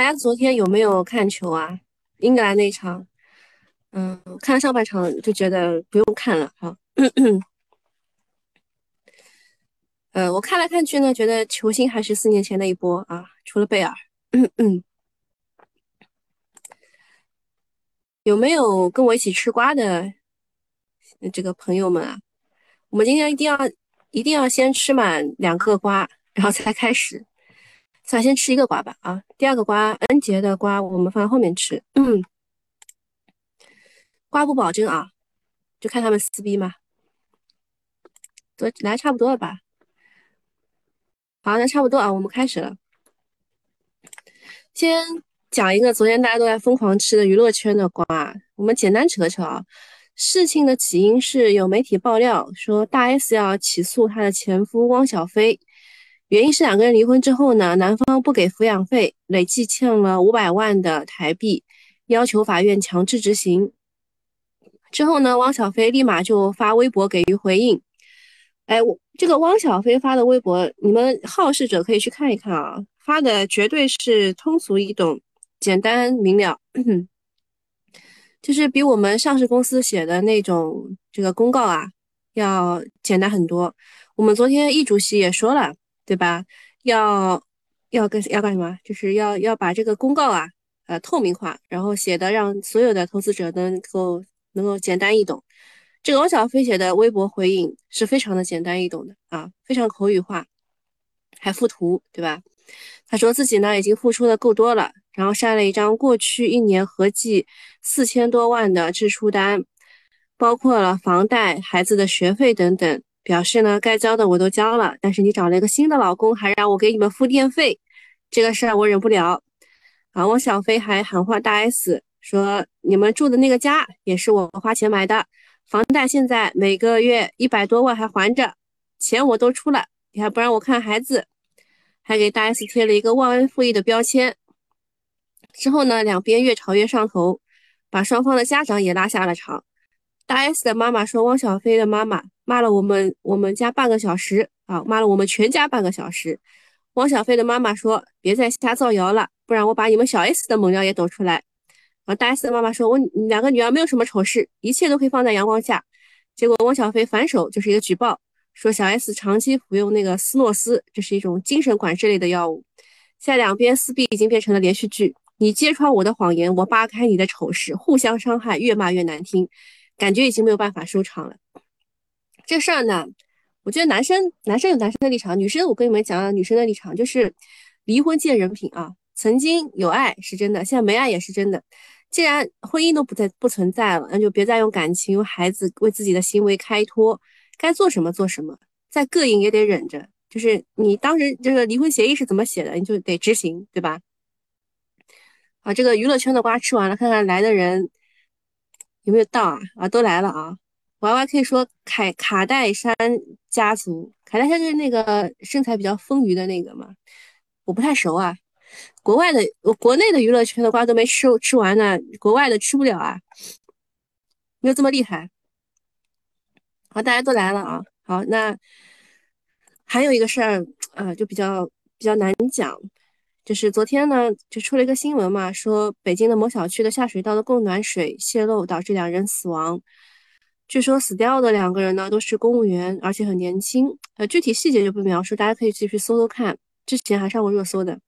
大家昨天有没有看球啊？英格兰那场，嗯，看上半场就觉得不用看了。好，呃，我看来看去呢，觉得球星还是四年前那一波啊，除了贝尔。嗯 有没有跟我一起吃瓜的这个朋友们啊？我们今天一定要一定要先吃满两个瓜，然后才开始。咱先吃一个瓜吧啊，第二个瓜恩杰的瓜我们放在后面吃。嗯，瓜不保证啊，就看他们撕逼嘛。都来差不多了吧？好，那差不多啊，我们开始了。先讲一个昨天大家都在疯狂吃的娱乐圈的瓜，我们简单扯扯啊。事情的起因是有媒体爆料说大 S 要起诉她的前夫汪小菲。原因是两个人离婚之后呢，男方不给抚养费，累计欠了五百万的台币，要求法院强制执行。之后呢，汪小菲立马就发微博给予回应。哎，我这个汪小菲发的微博，你们好事者可以去看一看啊，发的绝对是通俗易懂、简单明了，就是比我们上市公司写的那种这个公告啊要简单很多。我们昨天易主席也说了。对吧？要要干要干什么？就是要要把这个公告啊，呃，透明化，然后写的让所有的投资者能够能够简单易懂。这个汪小菲写的微博回应是非常的简单易懂的啊，非常口语化，还附图，对吧？他说自己呢已经付出的够多了，然后晒了一张过去一年合计四千多万的支出单，包括了房贷、孩子的学费等等。表示呢，该交的我都交了，但是你找了一个新的老公，还让我给你们付电费，这个事儿我忍不了。啊，汪小菲还喊话大 S 说，你们住的那个家也是我花钱买的，房贷现在每个月一百多万还还着，钱我都出了，你还不让我看孩子，还给大 S 贴了一个忘恩负义的标签。之后呢，两边越吵越上头，把双方的家长也拉下了场。大 S 的妈妈说，汪小菲的妈妈。骂了我们我们家半个小时啊，骂了我们全家半个小时。汪小菲的妈妈说：“别再瞎造谣了，不然我把你们小 S 的猛料也抖出来。”啊，大 S 的妈妈说：“我两个女儿没有什么丑事，一切都可以放在阳光下。”结果汪小菲反手就是一个举报，说小 S 长期服用那个斯诺斯，这是一种精神管制类的药物。现在两边撕逼已经变成了连续剧，你揭穿我的谎言，我扒开你的丑事，互相伤害，越骂越难听，感觉已经没有办法收场了。这事儿呢，我觉得男生男生有男生的立场，女生我跟你们讲，女生的立场就是离婚见人品啊。曾经有爱是真的，现在没爱也是真的。既然婚姻都不再不存在了，那就别再用感情、用孩子为自己的行为开脱，该做什么做什么，再膈应也得忍着。就是你当时这个离婚协议是怎么写的，你就得执行，对吧？好，这个娱乐圈的瓜吃完了，看看来的人有没有到啊？啊，都来了啊娃娃可以说凯卡戴珊家族，卡戴珊就是那个身材比较丰腴的那个嘛，我不太熟啊。国外的，我国内的娱乐圈的瓜都没吃吃完呢，国外的吃不了啊，没有这么厉害。好，大家都来了啊。好，那还有一个事儿，呃，就比较比较难讲，就是昨天呢，就出了一个新闻嘛，说北京的某小区的下水道的供暖水泄漏，导致两人死亡。据说死掉的两个人呢都是公务员，而且很年轻。呃，具体细节就不描述，大家可以继续搜搜看。之前还上过热搜的。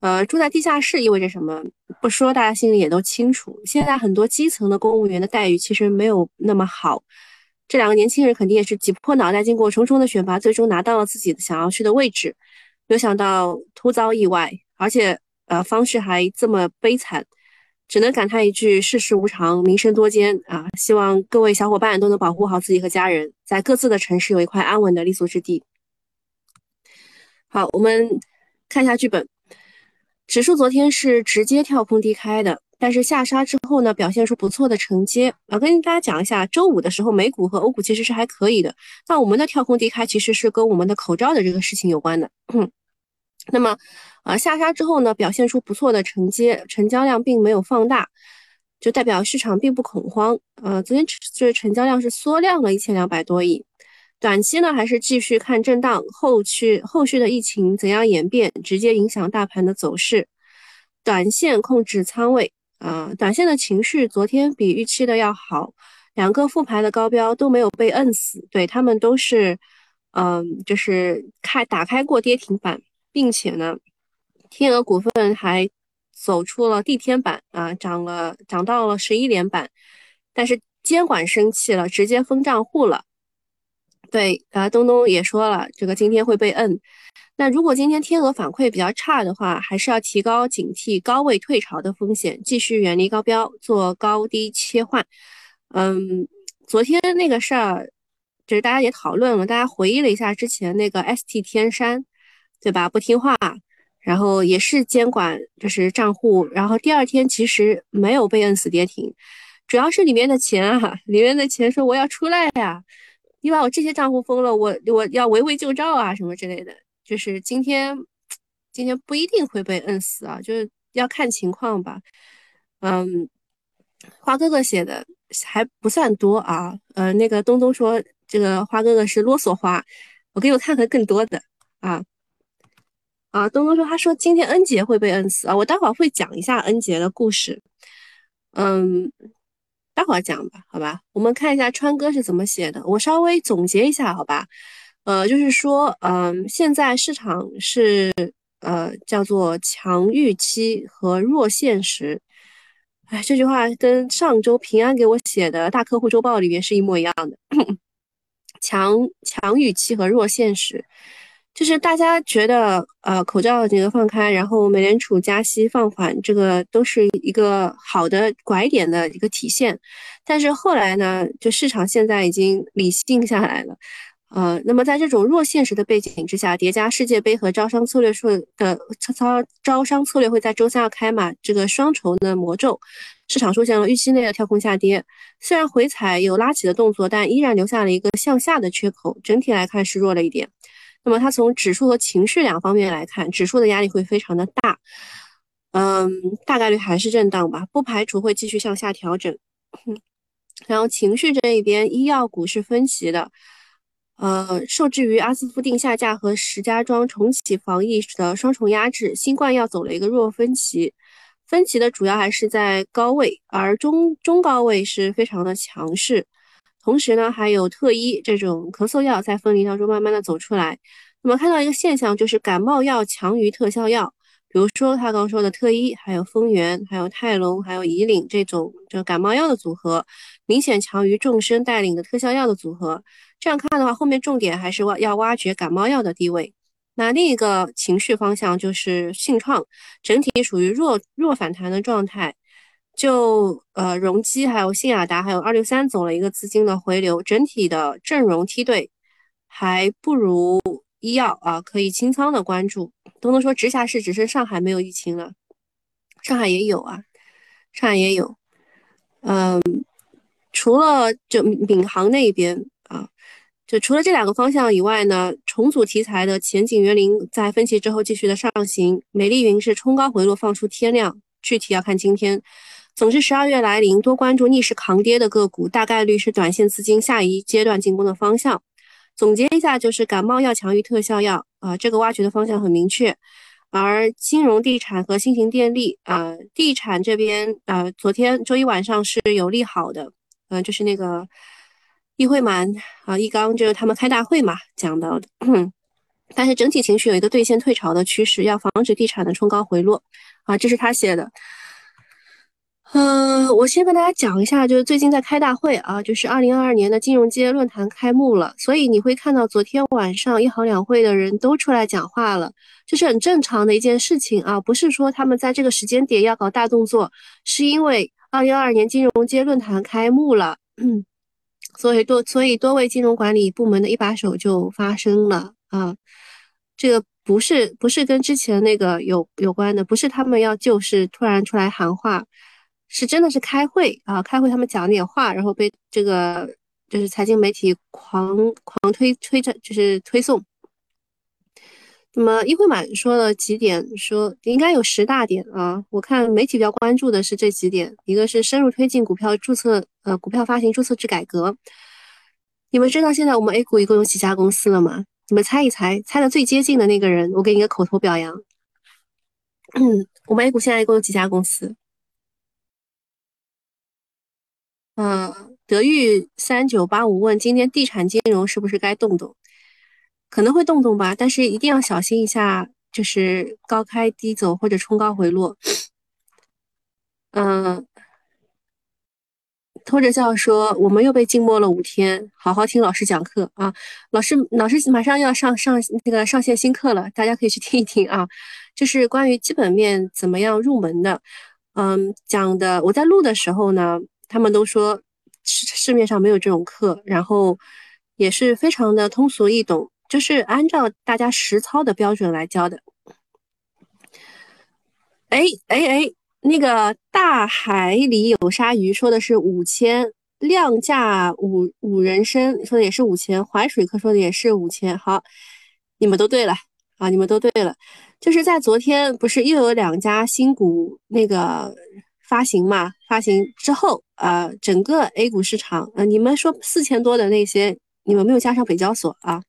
呃，住在地下室意味着什么？不说，大家心里也都清楚。现在很多基层的公务员的待遇其实没有那么好。这两个年轻人肯定也是挤破脑袋，经过重重的选拔，最终拿到了自己想要去的位置。没有想到突遭意外，而且呃方式还这么悲惨。只能感叹一句：世事无常，民生多艰啊！希望各位小伙伴都能保护好自己和家人，在各自的城市有一块安稳的立足之地。好，我们看一下剧本。指数昨天是直接跳空低开的，但是下杀之后呢，表现出不错的承接。我跟大家讲一下，周五的时候美股和欧股其实是还可以的，但我们的跳空低开其实是跟我们的口罩的这个事情有关的。那么。啊，下杀之后呢，表现出不错的承接，成交量并没有放大，就代表市场并不恐慌。呃，昨天这成交量是缩量了一千两百多亿，短期呢还是继续看震荡，后续后续的疫情怎样演变，直接影响大盘的走势。短线控制仓位啊，短线的情绪昨天比预期的要好，两个复牌的高标都没有被摁死，对他们都是，嗯，就是开打开过跌停板，并且呢，天鹅股份还走出了地天板啊，涨了涨到了十一连板，但是监管生气了，直接封账户了。对啊，东东也说了，这个今天会被摁。那如果今天天鹅反馈比较差的话，还是要提高警惕高位退潮的风险，继续远离高标，做高低切换。嗯，昨天那个事儿，就是大家也讨论了，大家回忆了一下之前那个 ST 天山，对吧？不听话，然后也是监管就是账户，然后第二天其实没有被摁死跌停，主要是里面的钱啊，里面的钱说我要出来呀。你把我这些账户封了，我我要围魏救赵啊，什么之类的。就是今天，今天不一定会被摁死啊，就是要看情况吧。嗯，花哥哥写的还不算多啊。呃，那个东东说这个花哥哥是啰嗦花，我给我看看更多的啊。啊，东东说他说今天恩杰会被摁死啊，我待会儿会讲一下恩杰的故事。嗯。待会儿讲吧，好吧，我们看一下川哥是怎么写的。我稍微总结一下，好吧，呃，就是说，嗯，现在市场是呃叫做强预期和弱现实。哎，这句话跟上周平安给我写的大客户周报里面是一模一样的，强强预期和弱现实。就是大家觉得，呃，口罩这个放开，然后美联储加息放缓，这个都是一个好的拐点的一个体现。但是后来呢，就市场现在已经理性下来了，呃，那么在这种弱现实的背景之下，叠加世界杯和招商策略会的操招商策略会在周三要开嘛，这个双重的魔咒，市场出现了预期内的跳空下跌。虽然回踩有拉起的动作，但依然留下了一个向下的缺口，整体来看是弱了一点。那么它从指数和情绪两方面来看，指数的压力会非常的大，嗯，大概率还是震荡吧，不排除会继续向下调整。然后情绪这一边，医药股是分歧的，呃，受制于阿斯夫定下架和石家庄重启防疫的双重压制，新冠药走了一个弱分歧，分歧的主要还是在高位，而中中高位是非常的强势。同时呢，还有特医这种咳嗽药在分离当中慢慢的走出来。那么看到一个现象，就是感冒药强于特效药，比如说他刚说的特医，还有丰源，还有泰隆，还有乙岭这种这个感冒药的组合，明显强于众生带领的特效药的组合。这样看的话，后面重点还是挖要挖掘感冒药的地位。那另一个情绪方向就是性创，整体属于弱弱反弹的状态。就呃，容积还有信雅达还有二六三走了一个资金的回流，整体的阵容梯队还不如医药啊，可以清仓的关注。东东说直辖市只剩上海没有疫情了，上海也有啊，上海也有。嗯，除了就闵行那边啊，就除了这两个方向以外呢，重组题材的前景园林在分歧之后继续的上行，美丽云是冲高回落放出天量，具体要看今天。总之，十二月来临，多关注逆势扛跌的个股，大概率是短线资金下一阶段进攻的方向。总结一下，就是感冒药强于特效药啊，这个挖掘的方向很明确。而金融、地产和新型电力啊，地产这边啊，昨天周一晚上是有利好的，嗯，就是那个易会满啊，易纲就是他们开大会嘛讲到的。但是整体情绪有一个兑现退潮的趋势，要防止地产的冲高回落啊，这是他写的。嗯，我先跟大家讲一下，就是最近在开大会啊，就是二零二二年的金融街论坛开幕了，所以你会看到昨天晚上一行两会的人都出来讲话了，这是很正常的一件事情啊，不是说他们在这个时间点要搞大动作，是因为二零二二年金融街论坛开幕了，嗯，所以多所以多位金融管理部门的一把手就发声了啊，这个不是不是跟之前那个有有关的，不是他们要就是突然出来喊话。是真的是开会啊，开会他们讲点话，然后被这个就是财经媒体狂狂推推着就是推送。那么一会满说了几点，说应该有十大点啊。我看媒体比较关注的是这几点，一个是深入推进股票注册呃股票发行注册制改革。你们知道现在我们 A 股一共有几家公司了吗？你们猜一猜，猜的最接近的那个人，我给你个口头表扬。嗯，我们 A 股现在一共有几家公司？嗯，德裕三九八五问今天地产金融是不是该动动？可能会动动吧，但是一定要小心一下，就是高开低走或者冲高回落。嗯。拖着笑说：“我们又被静默了五天，好好听老师讲课啊！老师，老师马上要上上那个上线新课了，大家可以去听一听啊。就是关于基本面怎么样入门的，嗯，讲的我在录的时候呢，他们都说市市面上没有这种课，然后也是非常的通俗易懂，就是按照大家实操的标准来教的。哎哎哎！”那个大海里有鲨鱼说的是五千，量价五五人参说的也是五千，淮水客说的也是五千。好，你们都对了啊，你们都对了。就是在昨天不是又有两家新股那个发行嘛？发行之后，呃，整个 A 股市场，呃，你们说四千多的那些，你们没有加上北交所啊？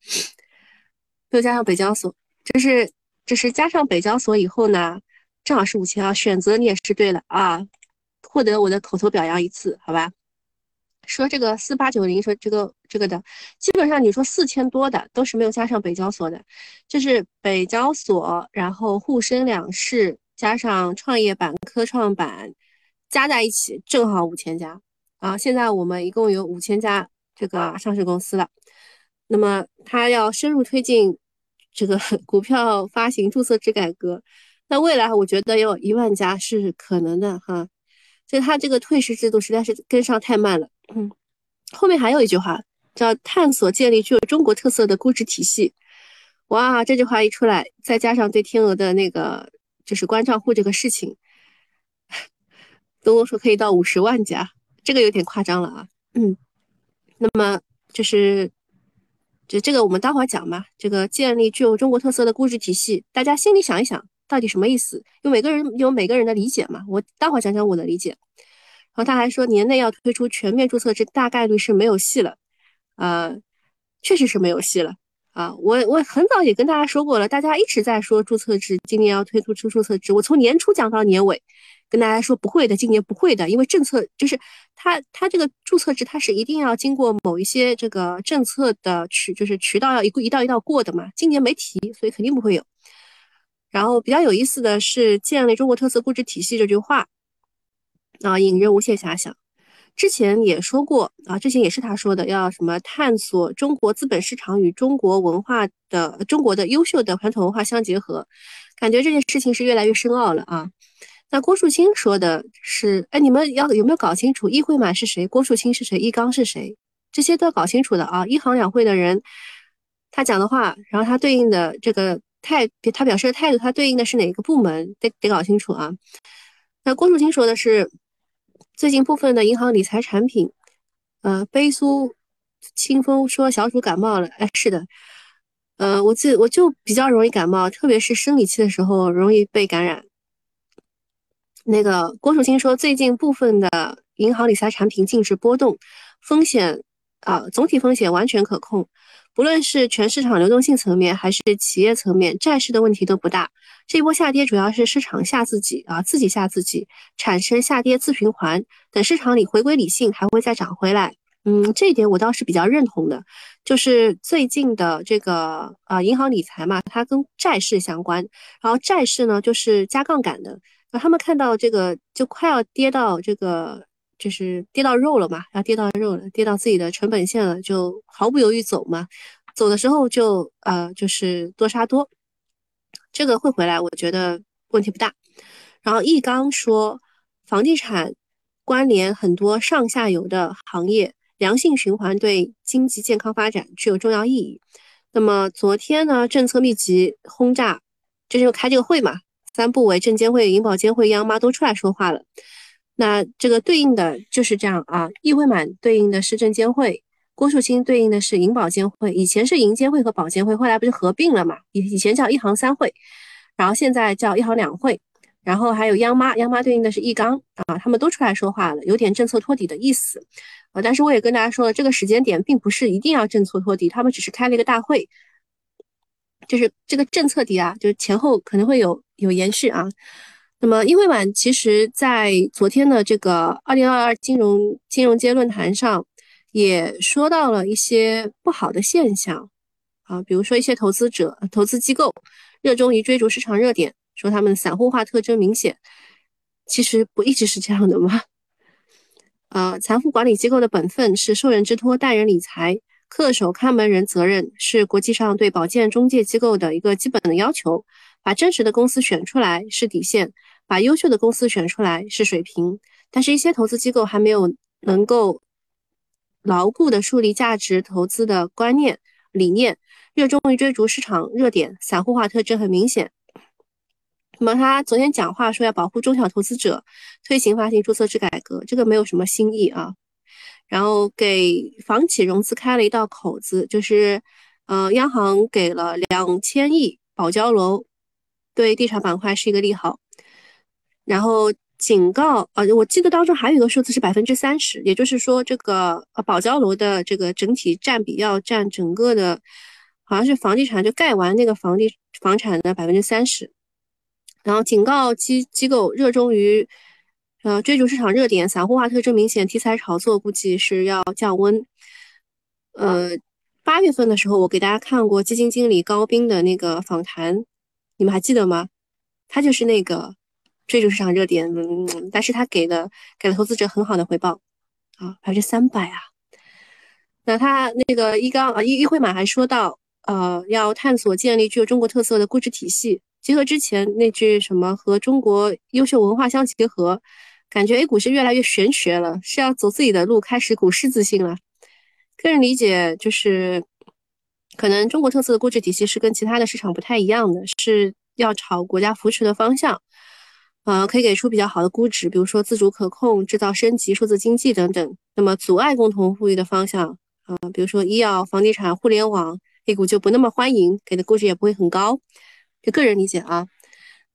没有加上北交所，就是就是加上北交所以后呢？正好是五千啊，选择你也是对了啊，获得我的口头表扬一次，好吧？说这个四八九零，说这个这个的，基本上你说四千多的都是没有加上北交所的，就是北交所，然后沪深两市加上创业板、科创板加在一起正好五千家啊。现在我们一共有五千家这个上市公司了，那么它要深入推进这个 股票发行注册制改革。那未来我觉得有一万家是可能的哈，就它这个退市制度实在是跟上太慢了。嗯，后面还有一句话叫探索建立具有中国特色的估值体系。哇，这句话一出来，再加上对天鹅的那个就是关账户这个事情，东东说可以到五十万家，这个有点夸张了啊。嗯，那么就是就这个我们待会儿讲嘛，这个建立具有中国特色的估值体系，大家心里想一想。到底什么意思？有每个人有每个人的理解嘛？我待会儿讲讲我的理解。然后他还说，年内要推出全面注册制，大概率是没有戏了。呃，确实是没有戏了啊！我我很早也跟大家说过了，大家一直在说注册制，今年要推出出注册制。我从年初讲到年尾，跟大家说不会的，今年不会的，因为政策就是它它这个注册制它是一定要经过某一些这个政策的渠，就是渠道要一一道一道过的嘛。今年没提，所以肯定不会有。然后比较有意思的是，建立中国特色估值体系这句话，啊，引人无限遐想。之前也说过啊，之前也是他说的，要什么探索中国资本市场与中国文化的中国的优秀的传统文化相结合，感觉这件事情是越来越深奥了啊。那郭树清说的是，哎，你们要有没有搞清楚，易会满是谁，郭树清是谁，易纲是谁，这些都要搞清楚的啊。一行两会的人，他讲的话，然后他对应的这个。态，他表示的态度，他对应的是哪个部门？得得搞清楚啊。那郭树清说的是，最近部分的银行理财产品，呃，悲苏清风说小鼠感冒了。哎，是的，呃，我自我就比较容易感冒，特别是生理期的时候容易被感染。那个郭树清说，最近部分的银行理财产品净值波动，风险啊，总体风险完全可控。不论是全市场流动性层面，还是企业层面，债市的问题都不大。这一波下跌主要是市场吓自己啊，自己吓自己，产生下跌自循环。等市场里回归理性，还会再涨回来。嗯，这一点我倒是比较认同的。就是最近的这个呃银行理财嘛，它跟债市相关。然后债市呢，就是加杠杆的。他们看到这个就快要跌到这个。就是跌到肉了嘛，要跌到肉了，跌到自己的成本线了，就毫不犹豫走嘛。走的时候就呃就是多杀多，这个会回来，我觉得问题不大。然后易纲说，房地产关联很多上下游的行业，良性循环对经济健康发展具有重要意义。那么昨天呢，政策密集轰炸，就是又开这个会嘛，三部委、证监会、银保监会、央妈都出来说话了。那这个对应的就是这样啊，易会满对应的是证监会，郭树清对应的是银保监会，以前是银监会和保监会，后来不是合并了嘛？以以前叫一行三会，然后现在叫一行两会，然后还有央妈，央妈对应的是易纲啊，他们都出来说话了，有点政策托底的意思啊。但是我也跟大家说了，这个时间点并不是一定要政策托底，他们只是开了一个大会，就是这个政策底啊，就是前后可能会有有延续啊。那么，英汇版其实在昨天的这个二零二二金融金融街论坛上，也说到了一些不好的现象啊，比如说一些投资者、投资机构热衷于追逐市场热点，说他们散户化特征明显。其实不一直是这样的吗？呃，财富管理机构的本分是受人之托，待人理财。恪守看门人责任是国际上对保荐中介机构的一个基本的要求。把真实的公司选出来是底线，把优秀的公司选出来是水平。但是，一些投资机构还没有能够牢固的树立价值投资的观念理念，热衷于追逐市场热点，散户化特征很明显。那么，他昨天讲话说要保护中小投资者，推行发行注册制改革，这个没有什么新意啊。然后给房企融资开了一道口子，就是，呃，央行给了两千亿保交楼，对地产板块是一个利好。然后警告，呃，我记得当中还有一个数字是百分之三十，也就是说，这个呃保交楼的这个整体占比要占整个的，好像是房地产就盖完那个房地房产的百分之三十。然后警告机机构热衷于。呃，追逐市场热点，散户化特征明显，题材炒作估计是要降温。呃，八月份的时候，我给大家看过基金经理高斌的那个访谈，你们还记得吗？他就是那个追逐市场热点，嗯，但是他给了给了投资者很好的回报啊，百分之三百啊。那他那个一刚啊一一会马还说到，呃，要探索建立具有中国特色的估值体系，结合之前那句什么和中国优秀文化相结合。感觉 A 股是越来越玄学了，是要走自己的路，开始股市自信了。个人理解就是，可能中国特色的估值体系是跟其他的市场不太一样的，是要朝国家扶持的方向，呃，可以给出比较好的估值，比如说自主可控、制造升级、数字经济等等。那么阻碍共同富裕的方向，啊，比如说医药、房地产、互联网，A 股就不那么欢迎，给的估值也不会很高。就个人理解啊，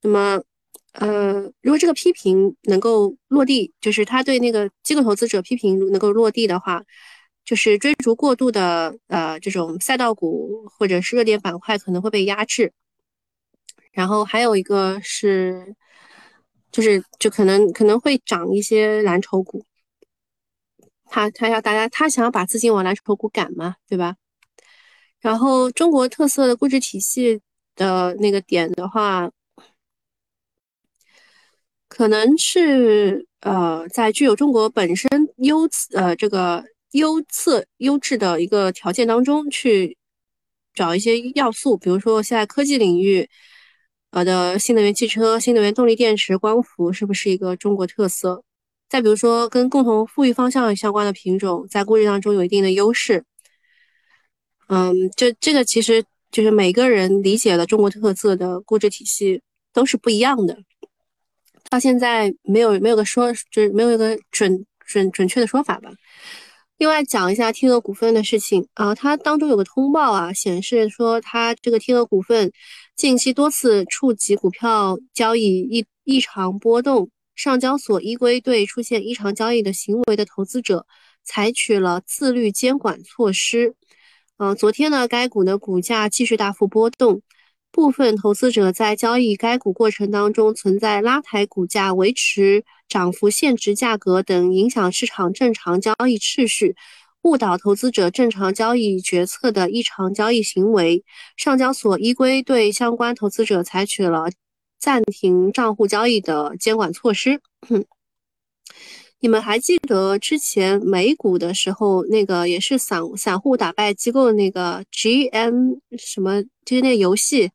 那么。呃，如果这个批评能够落地，就是他对那个机构投资者批评能够落地的话，就是追逐过度的呃这种赛道股或者是热点板块可能会被压制。然后还有一个是，就是就可能可能会涨一些蓝筹股。他他要大家他想要把资金往蓝筹股赶嘛，对吧？然后中国特色的估值体系的那个点的话。可能是呃，在具有中国本身优呃这个优次优质的一个条件当中去找一些要素，比如说现在科技领域呃的新能源汽车、新能源动力电池、光伏是不是一个中国特色？再比如说跟共同富裕方向相关的品种，在估值当中有一定的优势。嗯，这这个其实就是每个人理解的中国特色的估值体系都是不一样的。到现在没有没有个说，就是没有一个准准准确的说法吧。另外讲一下天鹅股份的事情啊，它当中有个通报啊，显示说它这个天鹅股份近期多次触及股票交易异异常波动，上交所依规对出现异常交易的行为的投资者采取了自律监管措施。呃，昨天呢，该股的股价继续大幅波动。部分投资者在交易该股过程当中存在拉抬股价、维持涨幅限值价格等影响市场正常交易秩序、误导投资者正常交易决策的异常交易行为。上交所依规对相关投资者采取了暂停账户交易的监管措施。你们还记得之前美股的时候，那个也是散散户打败机构的那个 GM 什么，就是那游戏。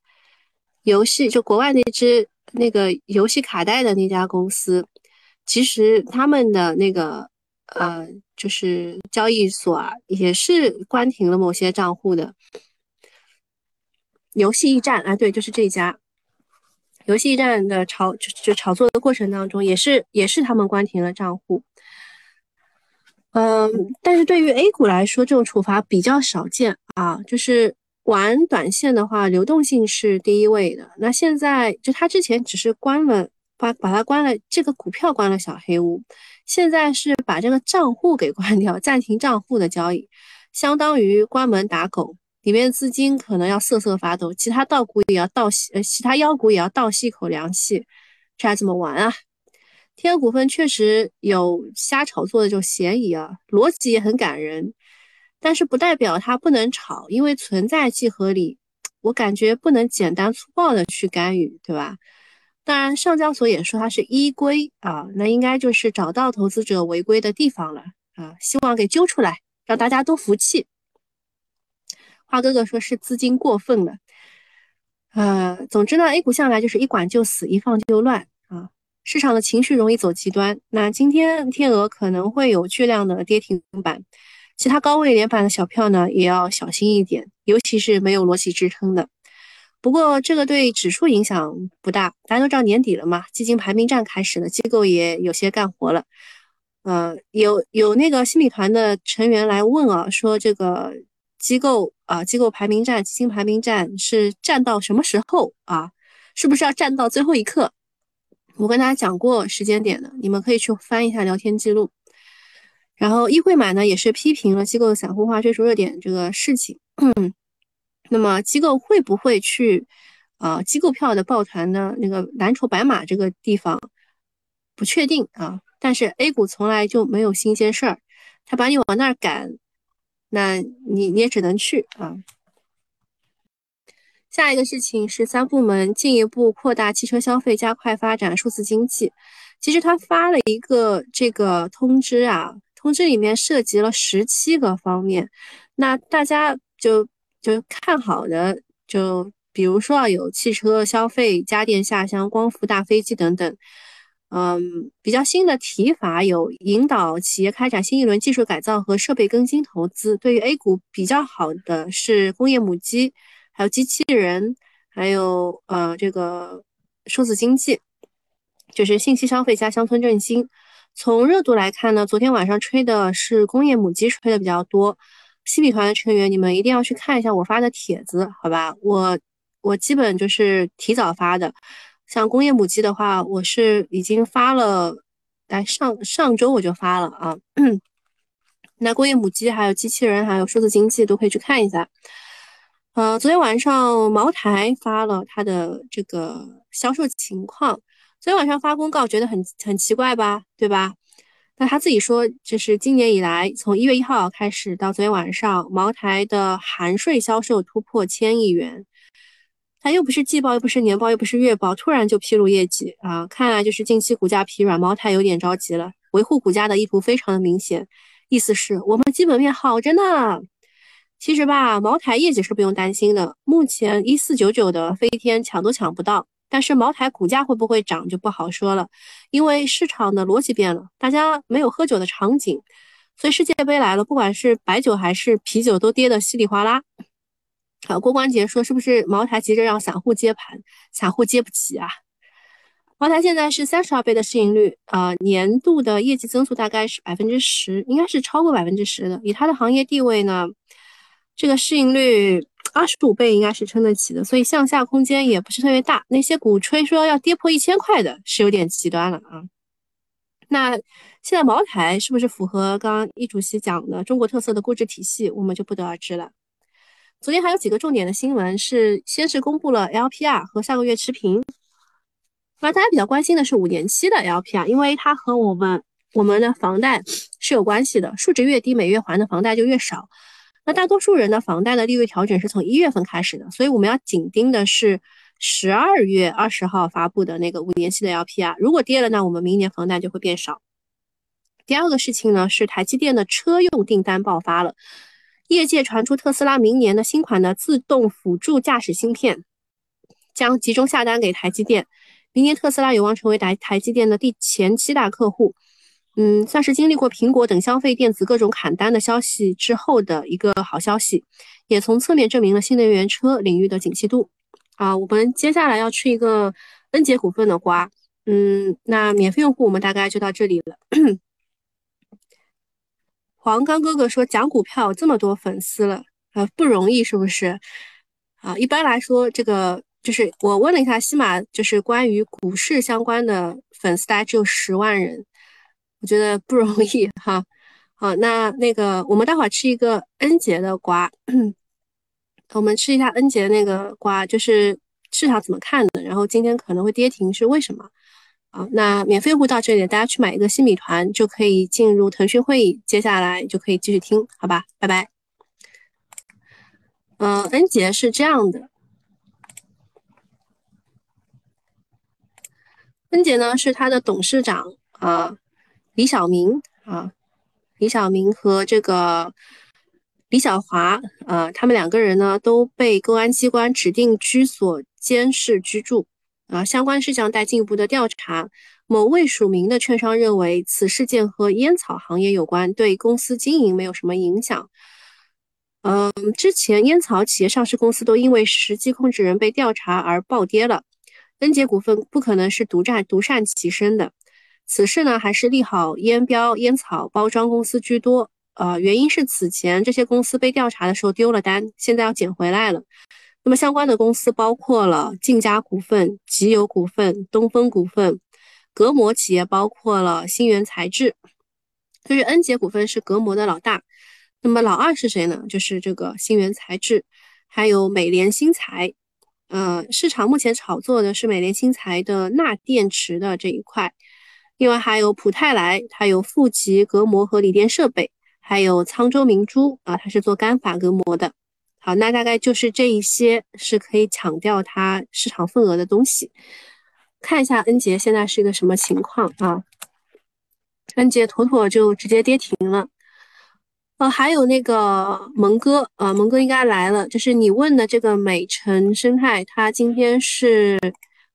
游戏就国外那只那个游戏卡带的那家公司，其实他们的那个呃，就是交易所啊，也是关停了某些账户的。游戏驿站啊，对，就是这家游戏驿站的炒就就炒作的过程当中，也是也是他们关停了账户。嗯，但是对于 A 股来说，这种处罚比较少见啊，就是。玩短线的话，流动性是第一位的。那现在就他之前只是关了，把把它关了，这个股票关了小黑屋，现在是把这个账户给关掉，暂停账户的交易，相当于关门打狗。里面资金可能要瑟瑟发抖，其他道股也要倒吸，呃，其他妖股也要倒吸一口凉气，这还怎么玩啊？天鹅股份确实有瞎炒作的这种嫌疑啊，逻辑也很感人，但是不代表它不能炒，因为存在即合理，我感觉不能简单粗暴的去干预，对吧？当然，上交所也说它是依规啊，那应该就是找到投资者违规的地方了啊，希望给揪出来，让大家都服气。花哥哥说是资金过分了，呃，总之呢，A 股向来就是一管就死，一放就乱啊，市场的情绪容易走极端。那今天天鹅可能会有巨量的跌停板，其他高位连板的小票呢也要小心一点，尤其是没有逻辑支撑的。不过这个对指数影响不大，大家都知道年底了嘛，基金排名战开始了，机构也有些干活了。呃，有有那个新米团的成员来问啊，说这个机构啊，机构排名战、基金排名战是战到什么时候啊？是不是要战到最后一刻？我跟大家讲过时间点的，你们可以去翻一下聊天记录。然后议会买呢也是批评了机构散户化追逐热点这个事情。嗯那么机构会不会去，呃，机构票的抱团呢？那个蓝筹白马这个地方不确定啊。但是 A 股从来就没有新鲜事儿，他把你往那儿赶，那你你也只能去啊。下一个事情是三部门进一步扩大汽车消费，加快发展数字经济。其实他发了一个这个通知啊，通知里面涉及了十七个方面，那大家就。就看好的，就比如说啊，有汽车消费、家电下乡、光伏、大飞机等等。嗯，比较新的提法有引导企业开展新一轮技术改造和设备更新投资。对于 A 股比较好的是工业母机，还有机器人，还有呃这个数字经济，就是信息消费加乡村振兴。从热度来看呢，昨天晚上吹的是工业母机吹的比较多。新米团的成员，你们一定要去看一下我发的帖子，好吧？我我基本就是提早发的。像工业母机的话，我是已经发了，来上上周我就发了啊。那工业母机、还有机器人、还有数字经济都可以去看一下。呃，昨天晚上茅台发了它的这个销售情况，昨天晚上发公告，觉得很很奇怪吧，对吧？那他自己说，就是今年以来，从一月一号开始到昨天晚上，茅台的含税销售突破千亿元。他又不是季报，又不是年报，又不是月报，突然就披露业绩啊！看来就是近期股价疲软，茅台有点着急了。维护股价的意图非常的明显，意思是我们基本面好着呢。其实吧，茅台业绩是不用担心的，目前一四九九的飞天抢都抢不到。但是茅台股价会不会涨就不好说了，因为市场的逻辑变了，大家没有喝酒的场景，所以世界杯来了，不管是白酒还是啤酒都跌得稀里哗啦。好，郭关杰说是不是茅台急着让散户接盘，散户接不起啊？茅台现在是三十二倍的市盈率，呃，年度的业绩增速大概是百分之十，应该是超过百分之十的。以它的行业地位呢，这个市盈率。二十五倍应该是撑得起的，所以向下空间也不是特别大。那些鼓吹说要跌破一千块的，是有点极端了啊。那现在茅台是不是符合刚刚易主席讲的中国特色的估值体系，我们就不得而知了。昨天还有几个重点的新闻是，先是公布了 LPR 和上个月持平。那大家比较关心的是五年期的 LPR，因为它和我们我们的房贷是有关系的，数值越低，每月还的房贷就越少。那大多数人的房贷的利率调整是从一月份开始的，所以我们要紧盯的是十二月二十号发布的那个五年期的 LPR，如果跌了，那我们明年房贷就会变少。第二个事情呢是台积电的车用订单爆发了，业界传出特斯拉明年的新款的自动辅助驾驶芯片将集中下单给台积电，明年特斯拉有望成为台台积电的第前七大客户。嗯，算是经历过苹果等消费电子各种砍单的消息之后的一个好消息，也从侧面证明了新能源车领域的景气度。啊，我们接下来要吃一个恩捷股份的瓜。嗯，那免费用户我们大概就到这里了。黄刚哥哥说讲股票这么多粉丝了，呃，不容易是不是？啊，一般来说这个就是我问了一下西马，就是关于股市相关的粉丝大概只有十万人。我觉得不容易哈，好，那那个我们待会儿吃一个恩杰的瓜，我们吃一下恩杰那个瓜，就是市场怎么看的，然后今天可能会跌停是为什么？啊，那免费户到这里，大家去买一个新米团就可以进入腾讯会议，接下来就可以继续听，好吧，拜拜。嗯，恩杰是这样的，恩杰呢是他的董事长啊，李小明啊，李小明和这个李小华啊，他们两个人呢都被公安机关指定居所监视居住啊，相关事项待进一步的调查。某未署名的券商认为此事件和烟草行业有关，对公司经营没有什么影响。嗯，之前烟草企业上市公司都因为实际控制人被调查而暴跌了，恩杰股份不可能是独占独善其身的。此事呢，还是利好烟标、烟草包装公司居多。呃，原因是此前这些公司被调查的时候丢了单，现在要捡回来了。那么相关的公司包括了晋佳股份、吉友股份、东风股份，隔膜企业包括了新源材质，就是恩捷股份是隔膜的老大。那么老二是谁呢？就是这个新源材质，还有美联新材。呃，市场目前炒作的是美联新材的钠电池的这一块，另外还有普泰来，它有富集隔膜和锂电设备，还有沧州明珠啊，它是做干法隔膜的。好，那大概就是这一些是可以抢掉它市场份额的东西。看一下恩杰现在是一个什么情况啊？恩杰妥妥就直接跌停了。呃，还有那个蒙哥，呃，蒙哥应该来了。就是你问的这个美晨生态，它今天是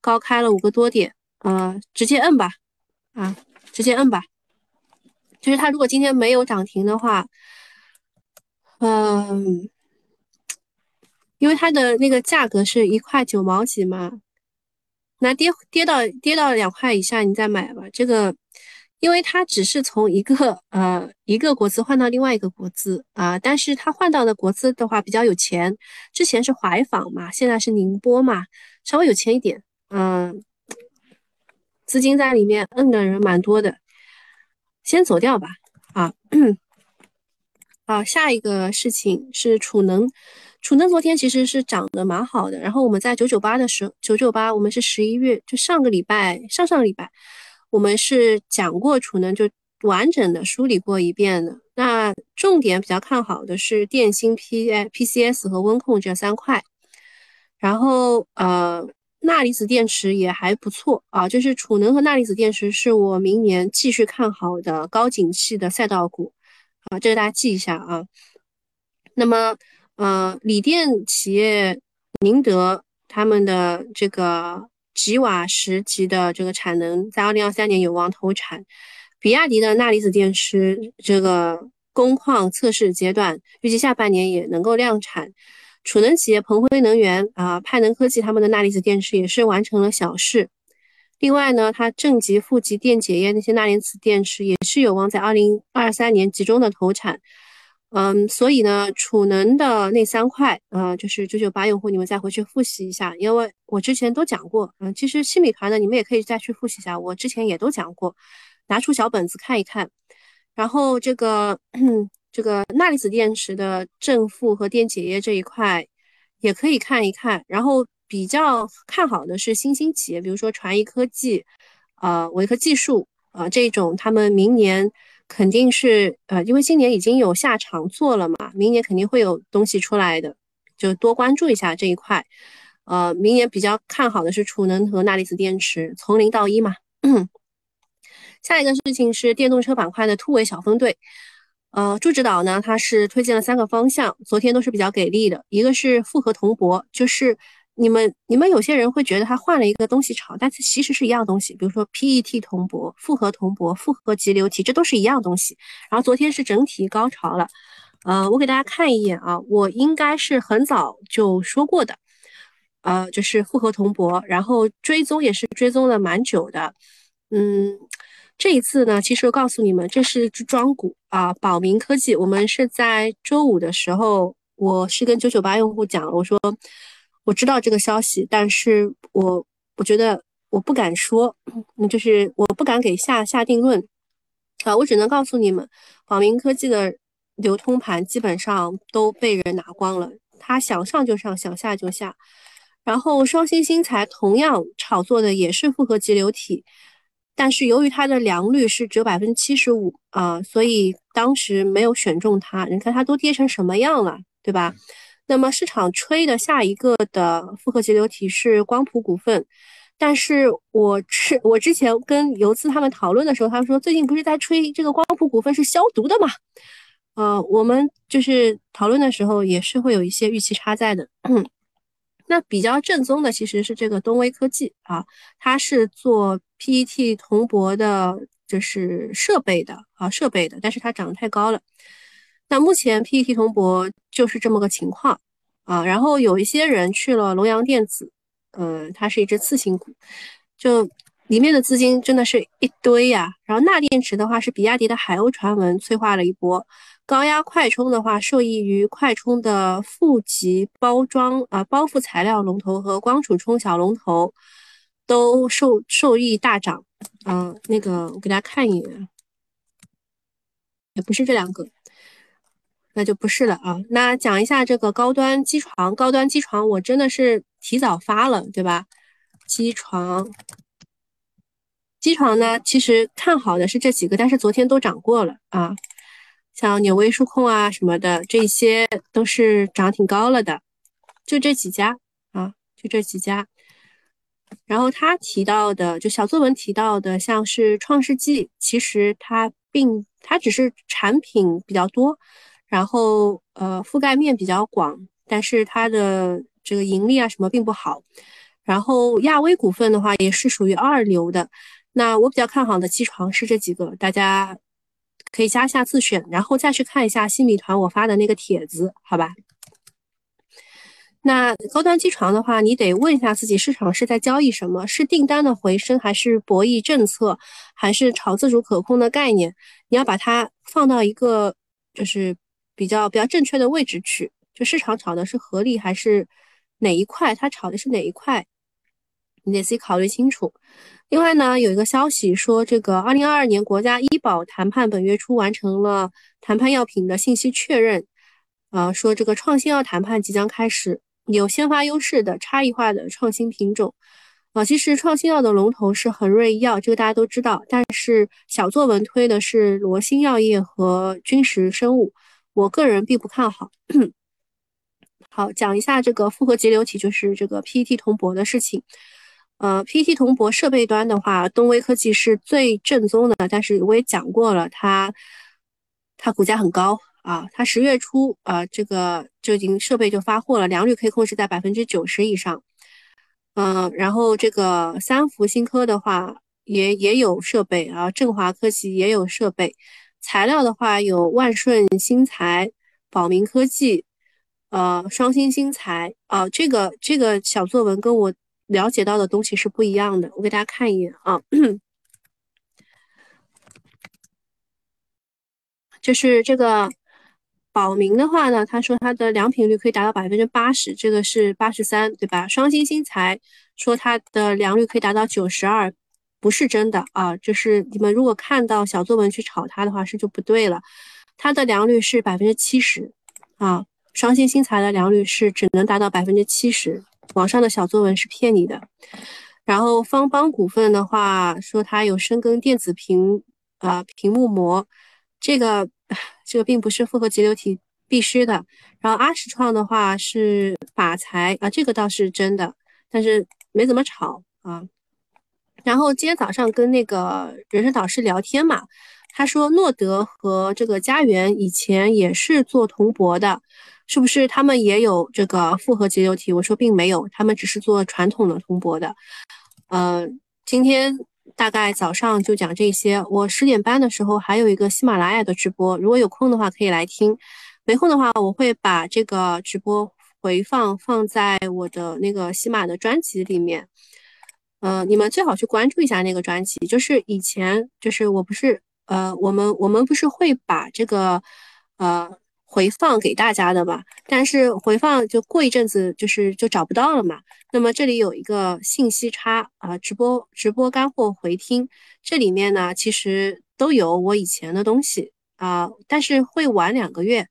高开了五个多点，呃，直接摁吧，啊，直接摁吧。就是它如果今天没有涨停的话，嗯，因为它的那个价格是一块九毛几嘛，那跌跌到跌到两块以下你再买吧，这个。因为它只是从一个呃一个国资换到另外一个国资啊，但是它换到的国资的话比较有钱，之前是淮坊嘛，现在是宁波嘛，稍微有钱一点，嗯，资金在里面摁的人蛮多的，先走掉吧，啊，好，下一个事情是储能，储能昨天其实是涨得蛮好的，然后我们在九九八的时候，九九八我们是十一月就上个礼拜上上个礼拜。我们是讲过储能，就完整的梳理过一遍的。那重点比较看好的是电芯、P、PCS 和温控这三块。然后呃，钠离子电池也还不错啊，就是储能和钠离子电池是我明年继续看好的高景气的赛道股啊，这个大家记一下啊。那么呃，锂电企业宁德他们的这个。吉瓦十级的这个产能在二零二三年有望投产，比亚迪的钠离子电池这个工况测试阶段，预计下半年也能够量产。储能企业鹏辉能源啊、派能科技他们的钠离子电池也是完成了小试。另外呢，它正极、负极电解液那些钠离子电池也是有望在二零二三年集中的投产。嗯，所以呢，储能的那三块，呃，就是九九八用户，你们再回去复习一下，因为我之前都讲过。嗯，其实新米团的你们也可以再去复习一下，我之前也都讲过，拿出小本子看一看。然后这个这个钠离子电池的正负和电解液这一块也可以看一看。然后比较看好的是新兴企业，比如说传艺科技、呃维科技术啊这种，他们明年。肯定是呃，因为今年已经有下场做了嘛，明年肯定会有东西出来的，就多关注一下这一块。呃，明年比较看好的是储能和钠离子电池，从零到一嘛。下一个事情是电动车板块的突围小分队。呃，朱指导呢，他是推荐了三个方向，昨天都是比较给力的，一个是复合铜箔，就是。你们你们有些人会觉得它换了一个东西炒，但是其实是一样东西。比如说 PET 铜箔、复合铜箔、复合极流体，这都是一样东西。然后昨天是整体高潮了，呃，我给大家看一眼啊，我应该是很早就说过的，呃，就是复合铜箔，然后追踪也是追踪了蛮久的。嗯，这一次呢，其实我告诉你们，这是只庄股啊，宝明科技。我们是在周五的时候，我是跟九九八用户讲，我说。我知道这个消息，但是我我觉得我不敢说，就是我不敢给下下定论啊，我只能告诉你们，宝明科技的流通盘基本上都被人拿光了，它想上就上，想下就下。然后双星新材同样炒作的也是复合节流体，但是由于它的良率是只有百分之七十五啊，所以当时没有选中它。你看它都跌成什么样了，对吧？那么市场吹的下一个的复合节流体是光谱股份，但是我是我之前跟游资他们讨论的时候，他们说最近不是在吹这个光谱股份是消毒的嘛？呃，我们就是讨论的时候也是会有一些预期差在的。那比较正宗的其实是这个东威科技啊，它是做 PET 铜箔的，就是设备的啊设备的，但是它涨得太高了。那目前 PET 铜箔就是这么个情况啊，然后有一些人去了龙阳电子，嗯，它是一只次新股，就里面的资金真的是一堆呀。然后钠电池的话是比亚迪的海鸥传闻催化了一波，高压快充的话受益于快充的负极包装啊包覆材料龙头和光储充小龙头都受受益大涨，嗯，那个我给大家看一眼，也不是这两个。那就不是了啊。那讲一下这个高端机床，高端机床我真的是提早发了，对吧？机床，机床呢，其实看好的是这几个，但是昨天都涨过了啊。像纽威数控啊什么的，这些都是涨挺高了的，就这几家啊，就这几家。然后他提到的，就小作文提到的，像是创世纪，其实它并它只是产品比较多。然后，呃，覆盖面比较广，但是它的这个盈利啊什么并不好。然后亚威股份的话也是属于二流的。那我比较看好的机床是这几个，大家可以加一下自选，然后再去看一下新米团我发的那个帖子，好吧？那高端机床的话，你得问一下自己，市场是在交易什么？是订单的回升，还是博弈政策，还是炒自主可控的概念？你要把它放到一个就是。比较比较正确的位置去，就市场炒的是合力还是哪一块？它炒的是哪一块？你得自己考虑清楚。另外呢，有一个消息说，这个二零二二年国家医保谈判本月初完成了谈判药品的信息确认，呃，说这个创新药谈判即将开始，有先发优势的差异化的创新品种。啊，其实创新药的龙头是恒瑞医药，这个大家都知道，但是小作文推的是罗新药业和君实生物。我个人并不看好。好，讲一下这个复合节流体，就是这个 PET 铜箔的事情。呃，PT 铜箔设备端的话，东威科技是最正宗的，但是我也讲过了，它它股价很高啊，它十月初啊，这个就已经设备就发货了，良率可以控制在百分之九十以上。嗯，然后这个三福新科的话也也有设备啊，振华科技也有设备。材料的话有万顺新材、宝明科技，呃，双星新材啊，这个这个小作文跟我了解到的东西是不一样的，我给大家看一眼啊，就是这个宝明的话呢，他说它的良品率可以达到百分之八十，这个是八十三，对吧？双星新材说它的良率可以达到九十二。不是真的啊，就是你们如果看到小作文去炒它的话，是就不对了。它的良率是百分之七十啊，双星新材的良率是只能达到百分之七十，网上的小作文是骗你的。然后方邦股份的话说它有深耕电子屏啊屏幕膜，这个这个并不是复合节流体必须的。然后阿石创的话是法材啊，这个倒是真的，但是没怎么炒啊。然后今天早上跟那个人生导师聊天嘛，他说诺德和这个家园以前也是做铜箔的，是不是他们也有这个复合节流体？我说并没有，他们只是做传统的铜箔的。呃，今天大概早上就讲这些。我十点半的时候还有一个喜马拉雅的直播，如果有空的话可以来听，没空的话我会把这个直播回放放在我的那个喜马的专辑里面。呃，你们最好去关注一下那个专辑，就是以前就是我不是呃，我们我们不是会把这个呃回放给大家的嘛？但是回放就过一阵子就是就找不到了嘛。那么这里有一个信息差啊，直播直播干货回听，这里面呢其实都有我以前的东西啊，但是会晚两个月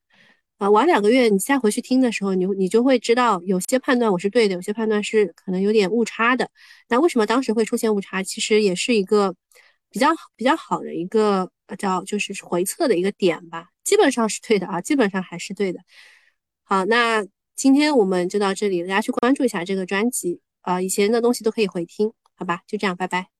啊，晚两个月你再回去听的时候，你你就会知道有些判断我是对的，有些判断是可能有点误差的。那为什么当时会出现误差？其实也是一个比较比较好的一个叫就是回测的一个点吧。基本上是对的啊，基本上还是对的。好，那今天我们就到这里，大家去关注一下这个专辑啊，以前的东西都可以回听，好吧？就这样，拜拜。